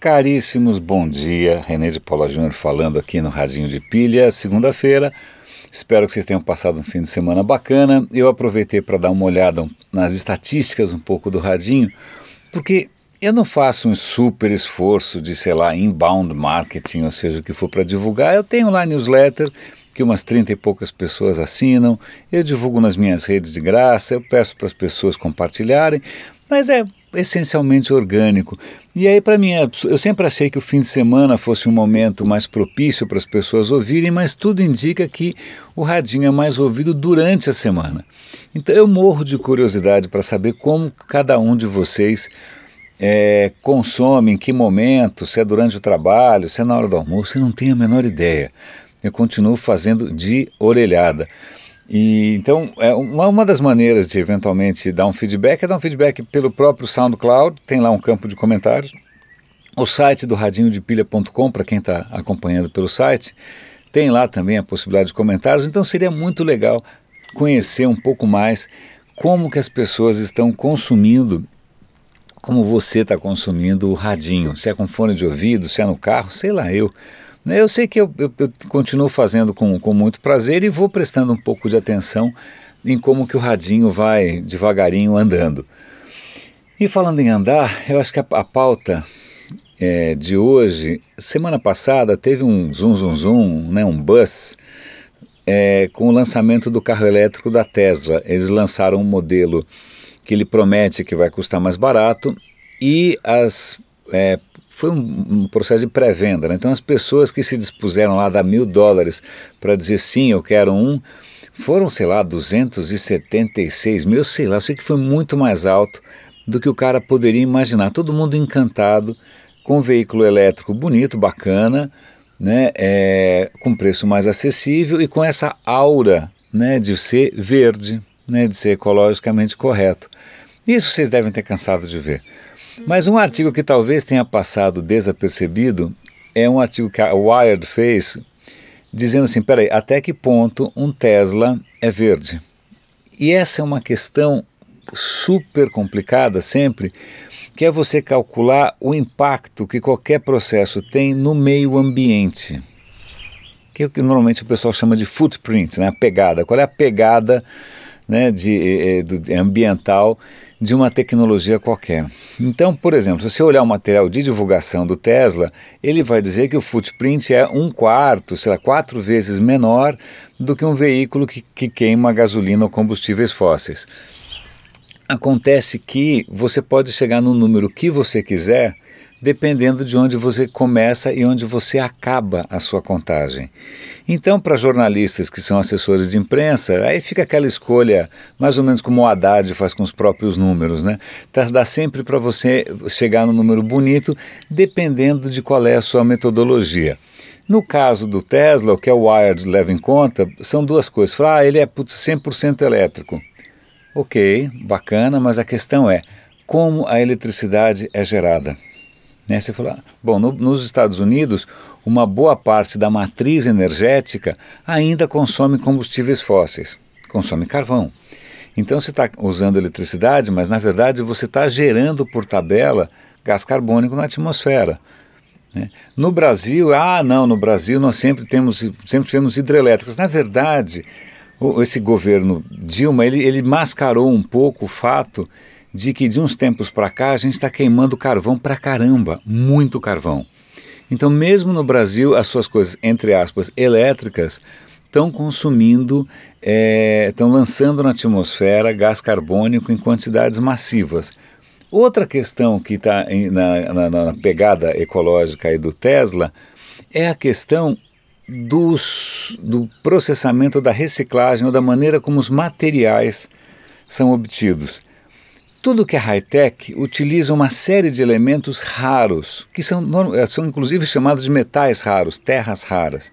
Caríssimos, bom dia. René de Paula Júnior falando aqui no Radinho de Pilha, segunda-feira. Espero que vocês tenham passado um fim de semana bacana. Eu aproveitei para dar uma olhada nas estatísticas um pouco do Radinho, porque eu não faço um super esforço de, sei lá, inbound marketing, ou seja, o que for para divulgar. Eu tenho lá newsletter que umas 30 e poucas pessoas assinam, eu divulgo nas minhas redes de graça, eu peço para as pessoas compartilharem, mas é essencialmente orgânico. E aí, para mim, é eu sempre achei que o fim de semana fosse um momento mais propício para as pessoas ouvirem, mas tudo indica que o radinho é mais ouvido durante a semana. Então, eu morro de curiosidade para saber como cada um de vocês é, consome, em que momento, se é durante o trabalho, se é na hora do almoço, eu não tenho a menor ideia eu continuo fazendo de orelhada. E, então, é uma, uma das maneiras de eventualmente dar um feedback é dar um feedback pelo próprio SoundCloud, tem lá um campo de comentários. O site do radinhodepilha.com, para quem está acompanhando pelo site, tem lá também a possibilidade de comentários. Então, seria muito legal conhecer um pouco mais como que as pessoas estão consumindo, como você está consumindo o radinho, se é com fone de ouvido, se é no carro, sei lá eu. Né, eu sei que eu, eu, eu, continuo fazendo com, com muito prazer e vou prestando um pouco de atenção em como que o radinho vai devagarinho andando. E falando em andar, eu acho que a, a pauta é, de hoje, semana passada teve um zoom zoom zoom, né, um buzz, é, com o lançamento do carro elétrico da Tesla. Eles lançaram um modelo que ele promete que vai custar mais barato e as é, foi um, um processo de pré-venda. Né? Então as pessoas que se dispuseram lá a dar mil dólares para dizer sim, eu quero um, foram, sei lá, 276 mil, sei lá, eu sei que foi muito mais alto do que o cara poderia imaginar. Todo mundo encantado com um veículo elétrico bonito, bacana, né, é, com preço mais acessível e com essa aura né, de ser verde, né, de ser ecologicamente correto. Isso vocês devem ter cansado de ver. Mas um artigo que talvez tenha passado desapercebido é um artigo que a Wired fez dizendo assim: peraí, até que ponto um Tesla é verde? E essa é uma questão super complicada sempre, que é você calcular o impacto que qualquer processo tem no meio ambiente. Que é o que normalmente o pessoal chama de footprint, né? a pegada. Qual é a pegada né, de, eh, eh, de ambiental de uma tecnologia qualquer. Então, por exemplo, se você olhar o material de divulgação do Tesla, ele vai dizer que o footprint é um quarto, sei lá, quatro vezes menor do que um veículo que, que queima gasolina ou combustíveis fósseis. Acontece que você pode chegar no número que você quiser, dependendo de onde você começa e onde você acaba a sua contagem. Então, para jornalistas que são assessores de imprensa, aí fica aquela escolha, mais ou menos como o Haddad faz com os próprios números, né? Tá, dá sempre para você chegar no número bonito, dependendo de qual é a sua metodologia. No caso do Tesla, o que a Wired leva em conta são duas coisas. Ah, ele é putz, 100% elétrico. Ok, bacana, mas a questão é como a eletricidade é gerada. Né? Você fala, bom, no, nos Estados Unidos, uma boa parte da matriz energética ainda consome combustíveis fósseis, consome carvão. Então você está usando eletricidade, mas na verdade você está gerando por tabela gás carbônico na atmosfera. Né? No Brasil, ah, não, no Brasil nós sempre temos, sempre tivemos hidrelétricas. Na verdade, esse governo Dilma ele, ele mascarou um pouco o fato de que de uns tempos para cá a gente está queimando carvão para caramba, muito carvão. Então, mesmo no Brasil, as suas coisas, entre aspas, elétricas, estão consumindo, estão é, lançando na atmosfera gás carbônico em quantidades massivas. Outra questão que está na, na, na, pegada ecológica aí do Tesla é a questão dos, do processamento da reciclagem ou da maneira como os materiais são obtidos. Tudo que é high-tech utiliza uma série de elementos raros, que são, eh, são inclusive chamados de metais raros, terras raras.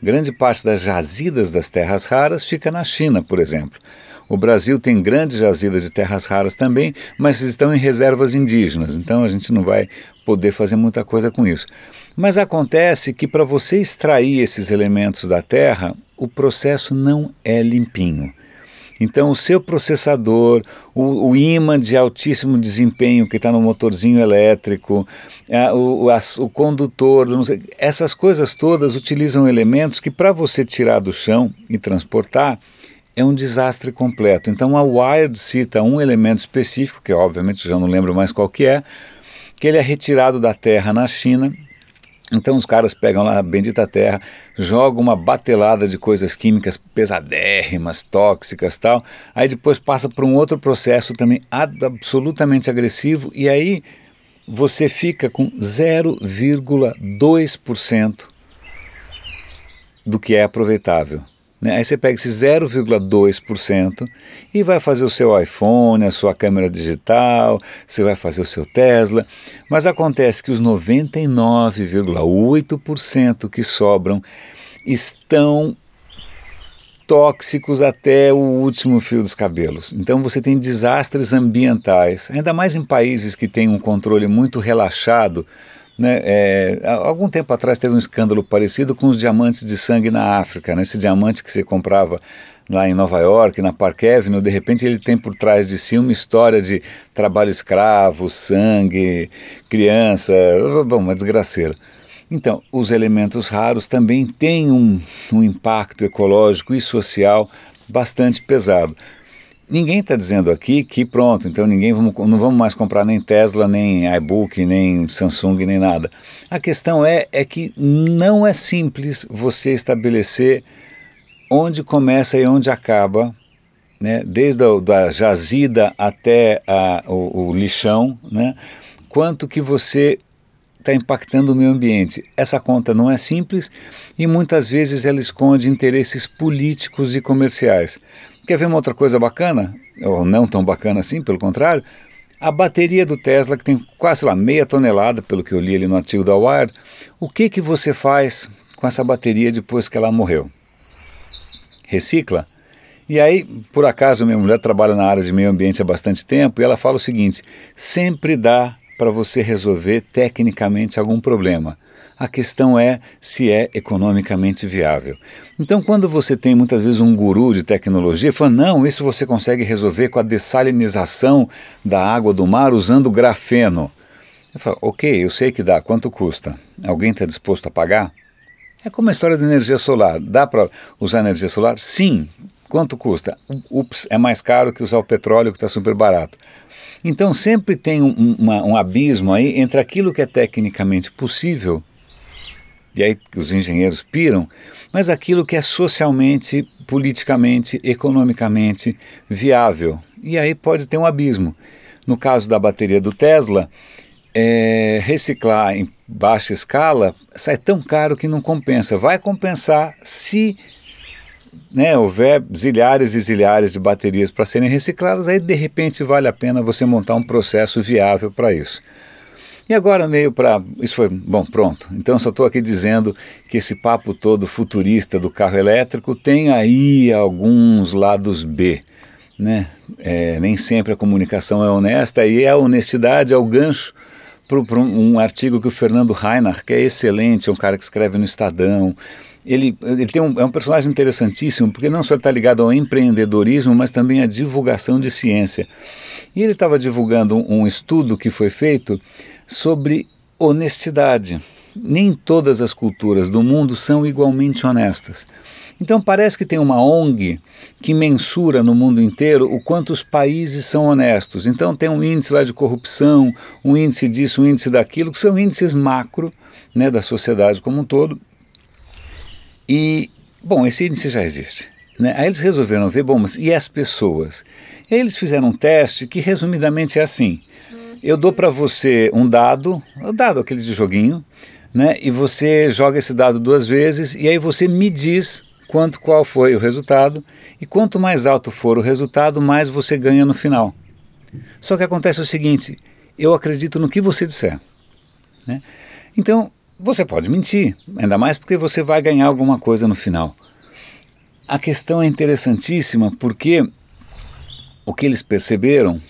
Grande parte das jazidas das terras raras fica na China, por exemplo. O Brasil tem grandes jazidas de terras raras também, mas estão em reservas indígenas, então a gente não vai poder fazer muita coisa com isso. Mas acontece que para você extrair esses elementos da terra, o processo não é limpinho. Então, o seu processador, o, o ímã de altíssimo desempenho que está no motorzinho elétrico, a, o, a, o condutor, sei, essas coisas todas utilizam elementos que, para você tirar do chão e transportar, é um desastre completo. Então, a Wired cita um elemento específico, que obviamente já não lembro mais qual que é, que ele é retirado da terra na China então os caras pegam lá a bendita terra, jogam uma batelada de coisas químicas pesadérrimas, tóxicas tal, aí depois passa por um outro processo também absolutamente agressivo e aí você fica com 0,2% do que é aproveitável. Né? Aí você pega esse 0,2% e vai fazer o seu iPhone, a sua câmera digital, você vai fazer o seu Tesla, mas acontece que os 99,8% que sobram estão tóxicos até o último fio dos cabelos. Então você tem desastres ambientais, ainda mais em países que têm um controle muito relaxado né, é, algum tempo atrás teve um escândalo parecido com os diamantes de sangue na África. Né, esse diamante que você comprava lá em Nova York, na Park Avenue, de repente ele tem por trás de si uma história de trabalho escravo, sangue, criança, bom, uma desgraceira. Então, os elementos raros também têm um, um impacto ecológico e social bastante pesado. Ninguém está dizendo aqui que pronto, então ninguém vamos, não vamos mais comprar nem Tesla, nem iBook, nem Samsung, nem nada. A questão é, é que não é simples você estabelecer onde começa e onde acaba, né, desde a da jazida até a, o, o lixão, né, quanto que você está impactando o meio ambiente. Essa conta não é simples e muitas vezes ela esconde interesses políticos e comerciais. Quer ver uma outra coisa bacana? Ou não tão bacana assim, pelo contrário? A bateria do Tesla, que tem quase lá, meia tonelada, pelo que eu li ali no artigo da Wired, o que, que você faz com essa bateria depois que ela morreu? Recicla? E aí, por acaso, minha mulher trabalha na área de meio ambiente há bastante tempo e ela fala o seguinte: sempre dá para você resolver tecnicamente algum problema. A questão é se é economicamente viável. Então, quando você tem muitas vezes um guru de tecnologia falando, não, isso você consegue resolver com a dessalinização da água do mar usando grafeno. Eu falo, ok, eu sei que dá, quanto custa? Alguém está disposto a pagar? É como a história da energia solar. Dá para usar energia solar? Sim. Quanto custa? Ups, é mais caro que usar o petróleo que está super barato. Então sempre tem um, uma, um abismo aí entre aquilo que é tecnicamente possível e aí os engenheiros piram, mas aquilo que é socialmente, politicamente, economicamente viável. E aí pode ter um abismo. No caso da bateria do Tesla, é, reciclar em baixa escala sai tão caro que não compensa. Vai compensar se né, houver zilhares e zilhares de baterias para serem recicladas, aí de repente vale a pena você montar um processo viável para isso. E agora meio para. Isso foi. Bom, pronto. Então só estou aqui dizendo que esse papo todo futurista do carro elétrico tem aí alguns lados B. Né? É, nem sempre a comunicação é honesta e a honestidade é o gancho para um artigo que o Fernando Reinhardt, que é excelente, é um cara que escreve no Estadão, ele, ele tem um, é um personagem interessantíssimo, porque não só está ligado ao empreendedorismo, mas também à divulgação de ciência. E ele estava divulgando um, um estudo que foi feito sobre honestidade. Nem todas as culturas do mundo são igualmente honestas. Então parece que tem uma ONG que mensura no mundo inteiro o quanto os países são honestos. Então tem um índice lá de corrupção, um índice disso, um índice daquilo, que são índices macro né, da sociedade como um todo. E, bom, esse índice já existe. Né? Aí eles resolveram ver, bom, mas e as pessoas? E aí eles fizeram um teste que resumidamente é assim. Eu dou para você um dado, o dado aquele de joguinho, né? E você joga esse dado duas vezes e aí você me diz quanto qual foi o resultado e quanto mais alto for o resultado, mais você ganha no final. Só que acontece o seguinte: eu acredito no que você disser, né? Então você pode mentir, ainda mais porque você vai ganhar alguma coisa no final. A questão é interessantíssima porque o que eles perceberam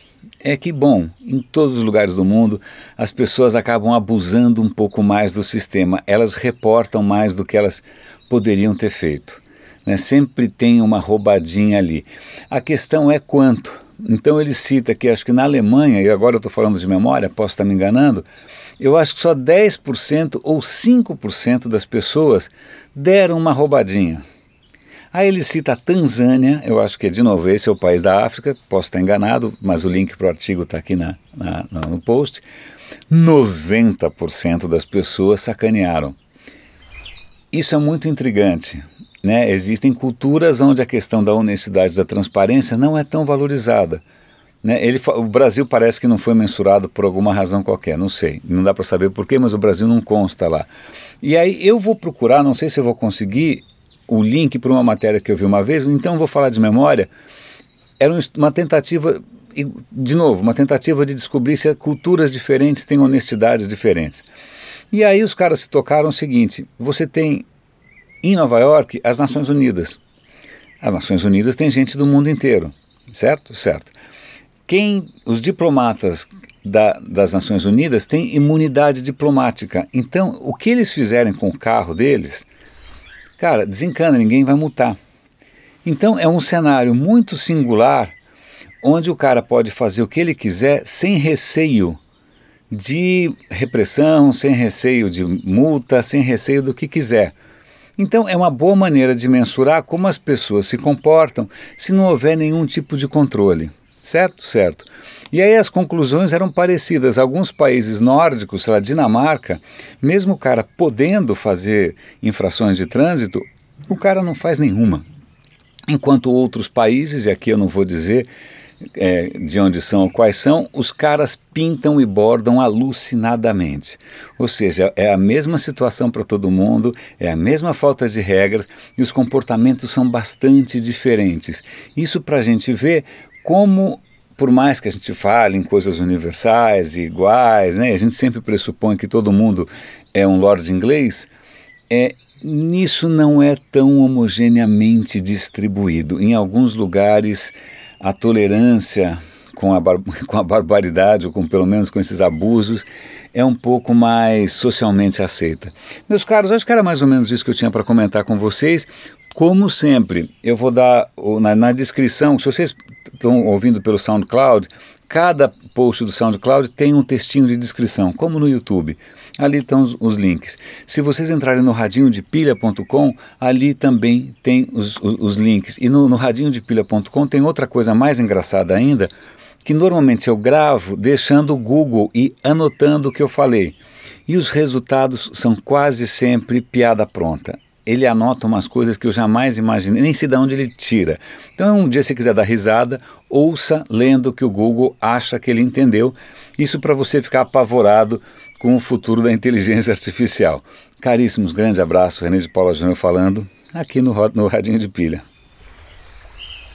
é que, bom, em todos os lugares do mundo, as pessoas acabam abusando um pouco mais do sistema, elas reportam mais do que elas poderiam ter feito. né? sempre tem uma roubadinha ali. A questão é quanto. Então ele cita que acho que na Alemanha, e agora eu estou falando de memória, posso estar me enganando, eu acho que só 10% ou 5% das pessoas deram uma roubadinha. Aí ele cita a Tanzânia, eu acho que é de novo, esse é o país da África, posso estar enganado, mas o link para o artigo está aqui na, na, no post. 90% das pessoas sacanearam. Isso é muito intrigante. Né? Existem culturas onde a questão da honestidade da transparência não é tão valorizada. Né? Ele, o Brasil parece que não foi mensurado por alguma razão qualquer, não sei, não dá para saber porquê, mas o Brasil não consta lá. E aí eu vou procurar, não sei se eu vou conseguir, o link para uma matéria que eu vi uma vez, então vou falar de memória. Era uma tentativa, de novo, uma tentativa de descobrir se culturas diferentes têm honestidades diferentes. E aí os caras se tocaram o seguinte: você tem em Nova York as Nações Unidas. As Nações Unidas têm gente do mundo inteiro, certo? Certo. Quem os diplomatas da, das Nações Unidas têm imunidade diplomática. Então, o que eles fizerem com o carro deles Cara, desencana, ninguém vai multar. Então é um cenário muito singular onde o cara pode fazer o que ele quiser sem receio de repressão, sem receio de multa, sem receio do que quiser. Então é uma boa maneira de mensurar como as pessoas se comportam se não houver nenhum tipo de controle. Certo? Certo. E aí as conclusões eram parecidas. Alguns países nórdicos, sei lá, Dinamarca, mesmo o cara podendo fazer infrações de trânsito, o cara não faz nenhuma. Enquanto outros países, e aqui eu não vou dizer é, de onde são ou quais são, os caras pintam e bordam alucinadamente. Ou seja, é a mesma situação para todo mundo, é a mesma falta de regras e os comportamentos são bastante diferentes. Isso para a gente ver como por mais que a gente fale em coisas universais e iguais, né, a gente sempre pressupõe que todo mundo é um lord inglês, é, nisso não é tão homogeneamente distribuído. Em alguns lugares, a tolerância com a, com a barbaridade, ou com pelo menos com esses abusos, é um pouco mais socialmente aceita. Meus caros, acho que era mais ou menos isso que eu tinha para comentar com vocês. Como sempre, eu vou dar na, na descrição, se vocês estão ouvindo pelo SoundCloud, cada post do SoundCloud tem um textinho de descrição, como no YouTube. Ali estão os, os links. Se vocês entrarem no radinhodepilha.com, ali também tem os, os, os links. E no, no radinhodepilha.com tem outra coisa mais engraçada ainda, que normalmente eu gravo deixando o Google e anotando o que eu falei. E os resultados são quase sempre piada pronta ele anota umas coisas que eu jamais imaginei, nem sei de onde ele tira. Então, um dia, se quiser dar risada, ouça lendo o que o Google acha que ele entendeu. Isso para você ficar apavorado com o futuro da inteligência artificial. Caríssimos, grande abraço, René de Paula Júnior falando aqui no, no Radinho de Pilha.